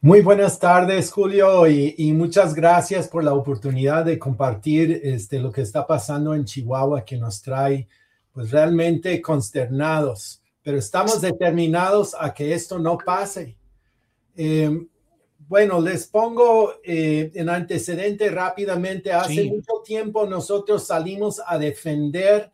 Muy buenas tardes, Julio, y, muchas gracias por la oportunidad de compartir este, lo que está pasando en Chihuahua, que nos trae pues realmente consternados, pero estamos determinados a que esto no pase. Eh, bueno, les pongo eh, en antecedente rápidamente. Hace mucho tiempo nosotros salimos a defender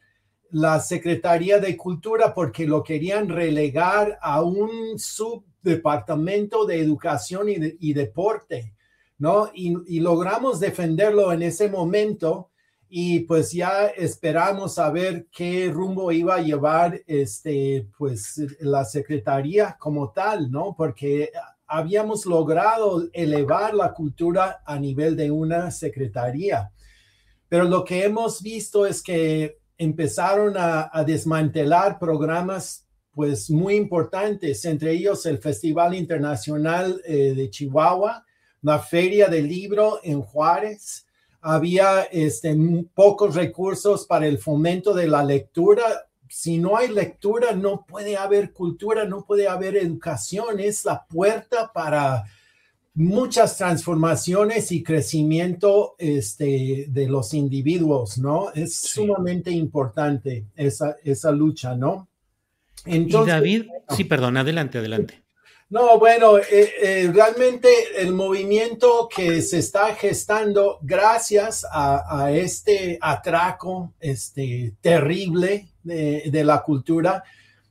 la Secretaría de Cultura porque lo querían relegar a un sub Departamento de Educación y, Deporte, ¿no? Y, logramos defenderlo en ese momento y pues ya esperamos a ver qué rumbo iba a llevar este, pues la Secretaría como tal, ¿no? Porque habíamos logrado elevar la cultura a nivel de una secretaría. Pero lo que hemos visto es que empezaron a, a desmantelar programas pues muy importantes, entre ellos el Festival Internacional eh, de Chihuahua, la Feria del Libro en Juárez. Había este, pocos recursos para el fomento de la lectura. Si no hay lectura, no puede haber cultura, no puede haber educación. Es la puerta para muchas transformaciones y crecimiento este, de los individuos, ¿no? Es sumamente importante esa, esa lucha, ¿no? Y David, sí, perdón, adelante, adelante. No, bueno, eh, eh, realmente el movimiento que se está gestando gracias a, este atraco este, terrible de, de, la cultura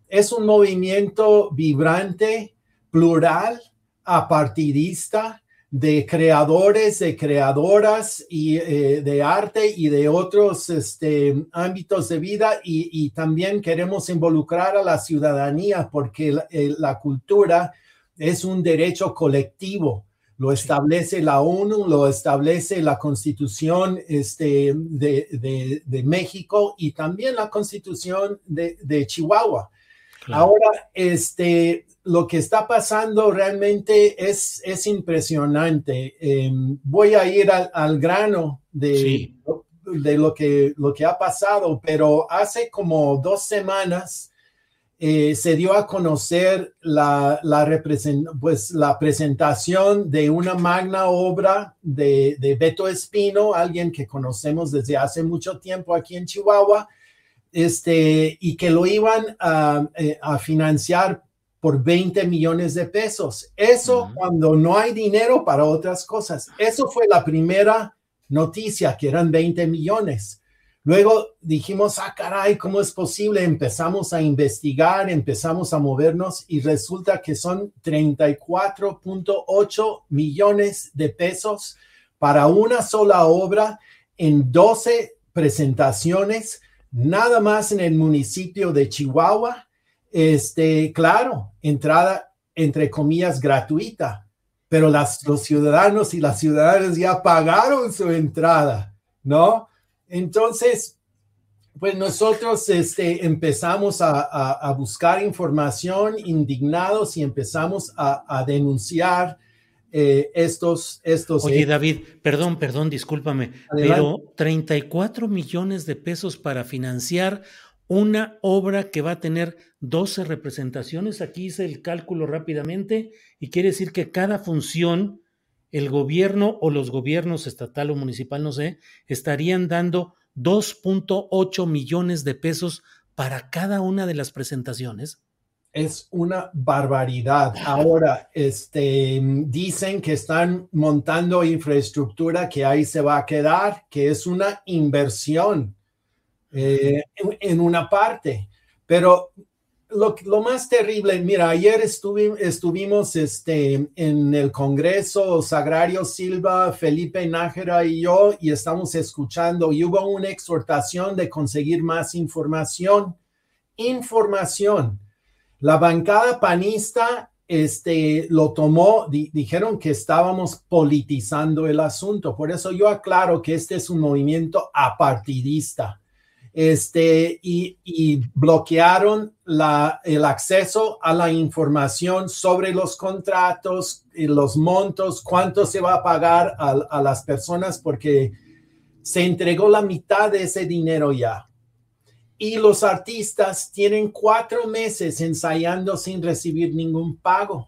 es un movimiento vibrante, plural, apartidista, de creadores, de creadoras y eh, de arte y de otros este, ámbitos de vida y, también queremos involucrar a la ciudadanía porque la, cultura es un derecho colectivo. Lo establece la ONU, lo establece la Constitución este, de, de, México y también la Constitución de, Chihuahua. Ahora, este, lo que está pasando realmente es, es impresionante. Em, voy a ir al, grano de, de lo, que, lo que ha pasado, pero hace como dos semanas eh, se dio a conocer la, la, pues, la presentación de una magna obra de, de Beto Espino, alguien que conocemos desde hace mucho tiempo aquí en Chihuahua, este, y que lo iban a, eh, a financiar por 20 millones de pesos. Eso cuando no hay dinero para otras cosas. Eso fue la primera noticia, que eran 20 millones. Luego dijimos, ah, caray, ¿cómo es posible? Empezamos a investigar, empezamos a movernos y resulta que son 34.8 millones de pesos para una sola obra en 12 presentaciones, nada más en el municipio de Chihuahua este, claro, entrada entre comillas gratuita, pero las, los ciudadanos y las ciudadanas ya pagaron su entrada, ¿no? Entonces, pues nosotros este, empezamos a, a, buscar información indignados y empezamos a, a denunciar eh, estos, estos. Oye, David, perdón, perdón, discúlpame, pero 34 millones de pesos para financiar una obra que va a tener 12 representaciones. Aquí hice el cálculo rápidamente y quiere decir que cada función, el gobierno o los gobiernos estatal o municipal, no sé, estarían dando 2.8 millones de pesos para cada una de las presentaciones. Es una barbaridad. Ahora, este, dicen que están montando infraestructura que ahí se va a quedar, que es una inversión eh, en, una parte. Pero lo, lo, más terrible, mira, ayer estuvimos este, en el Congreso, Sagrario Silva, Felipe Nájera y yo, y estamos escuchando, y hubo una exhortación de conseguir más información. Información. La bancada panista este, lo tomó, dijeron que estábamos politizando el asunto. Por eso yo aclaro que este es un movimiento apartidista este, y, bloquearon la, el acceso a la información sobre los contratos y los montos, cuánto se va a pagar a, a las personas, porque se entregó la mitad de ese dinero ya. Y los artistas tienen cuatro meses ensayando sin recibir ningún pago.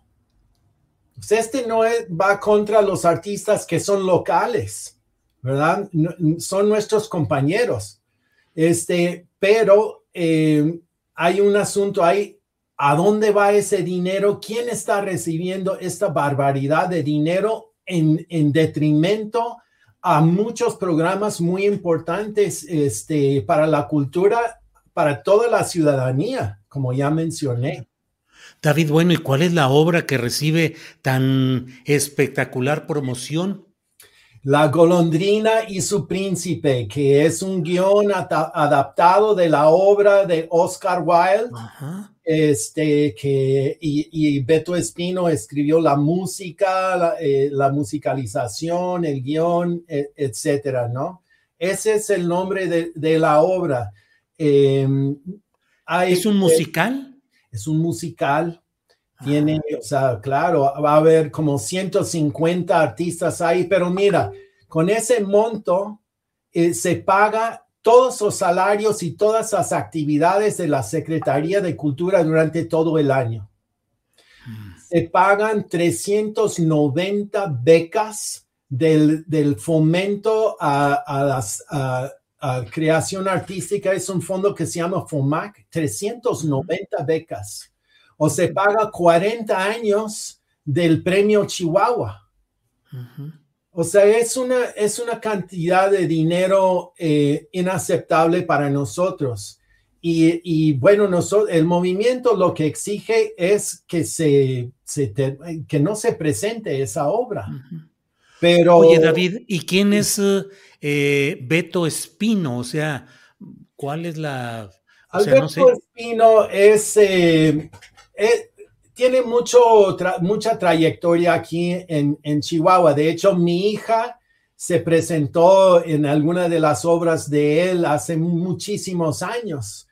Pues este no va contra los artistas que son locales, ¿verdad? son nuestros compañeros este, pero eh, hay un asunto ahí. ¿A dónde va ese dinero? ¿Quién está recibiendo esta barbaridad de dinero en, en detrimento a muchos programas muy importantes este, para la cultura, para toda la ciudadanía, como ya mencioné? David, bueno, ¿y cuál es la obra que recibe tan espectacular promoción? La golondrina y su príncipe, que es un guion adaptado de la obra de Oscar Wilde, este, que, y, Beto Espino escribió la música, la, eh, musicalización, el guion, e, etcétera, ¿no? Ese es el nombre de, la obra. Em, ¿Es un musical? Es un musical tiene, o sea, claro, va a haber como 150 artistas ahí, pero mira, con ese monto eh, se paga todos los salarios y todas las actividades de la Secretaría de Cultura durante todo el año. Mm. Se pagan 390 becas del, del fomento a, a las a, creación artística. Es un fondo que se llama FOMAC, 390 becas o se paga 40 años del premio Chihuahua. O sea, es una, es una cantidad de dinero eh, inaceptable para nosotros. Y, bueno, nosotros, el movimiento lo que exige es que, se, que no se presente esa obra. Pero, Oye, David, ¿y quién es eh, Beto Espino? O sea, ¿cuál es la... Alberto Espino es, eh, eh, tiene mucho, mucha trayectoria aquí en, Chihuahua. De hecho, mi hija se presentó en alguna de las obras de él hace muchísimos años.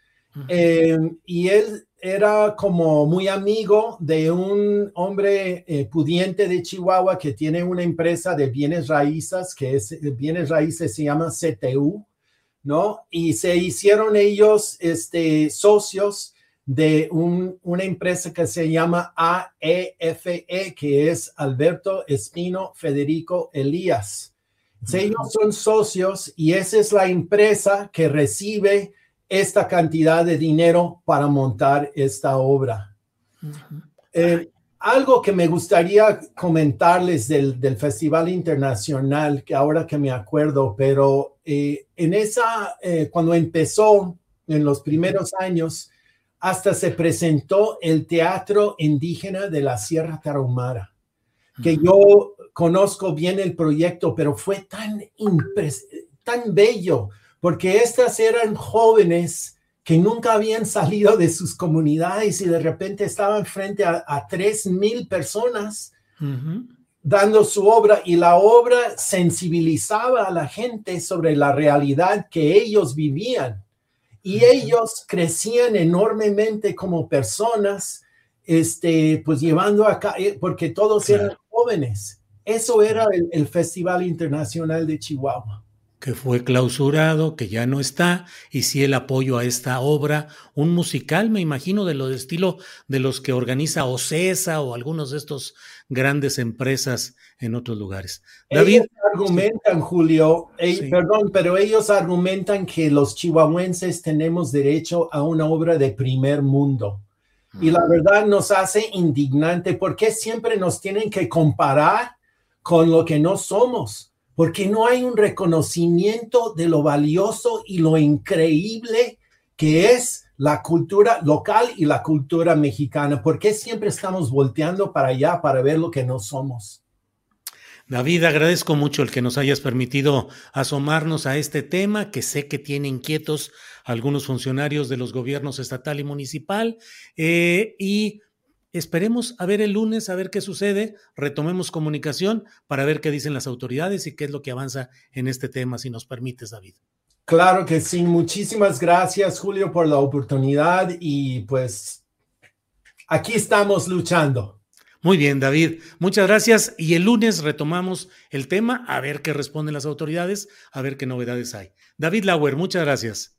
Em, y él era como muy amigo de un hombre eh, pudiente de Chihuahua que tiene una empresa de bienes raíces, que es bienes raíces se llama CTU, ¿no? Y se hicieron ellos este, socios de una empresa que se llama AEFE, e, que es Alberto Espino Federico Elías. Ellos son socios y esa es la empresa que recibe esta cantidad de dinero para montar esta obra. Eh, algo que me gustaría comentarles del, Festival Internacional, que ahora que me acuerdo, pero eh, en esa, eh, cuando empezó en los primeros años, hasta se presentó el Teatro Indígena de la Sierra Tarahumara, que yo conozco bien el proyecto, pero fue tan, tan bello, porque estas eran jóvenes que nunca habían salido de sus comunidades y de repente estaban frente a, tres mil personas dando su obra y la obra sensibilizaba a la gente sobre la realidad que ellos vivían y ellos crecían enormemente como personas, este, pues llevando acá, eh, porque todos eran jóvenes. Eso era el, Festival Internacional de Chihuahua. Que fue clausurado, que ya no está, y sí el apoyo a esta obra, un musical, me imagino, de lo de estilo de los que organiza OCESA o algunos de estos grandes empresas en otros lugares. David. Ellos argumentan, Julio, perdón, pero ellos argumentan que los chihuahuenses tenemos derecho a una obra de primer mundo. Y la verdad nos hace indignante porque siempre nos tienen que comparar con lo que no somos porque no hay un reconocimiento de lo valioso y lo increíble que es la cultura local y la cultura mexicana. ¿Por qué siempre estamos volteando para allá para ver lo que no somos? David, agradezco mucho el que nos hayas permitido asomarnos a este tema que sé que tiene inquietos algunos funcionarios de los gobiernos estatal y municipal eh, y Esperemos a ver el lunes, a ver qué sucede, retomemos comunicación para ver qué dicen las autoridades y qué es lo que avanza en este tema, si nos permites, David. Claro que sí, muchísimas gracias, Julio, por la oportunidad y pues aquí estamos luchando. Muy bien, David, muchas gracias y el lunes retomamos el tema, a ver qué responden las autoridades, a ver qué novedades hay. David Lauer, muchas gracias.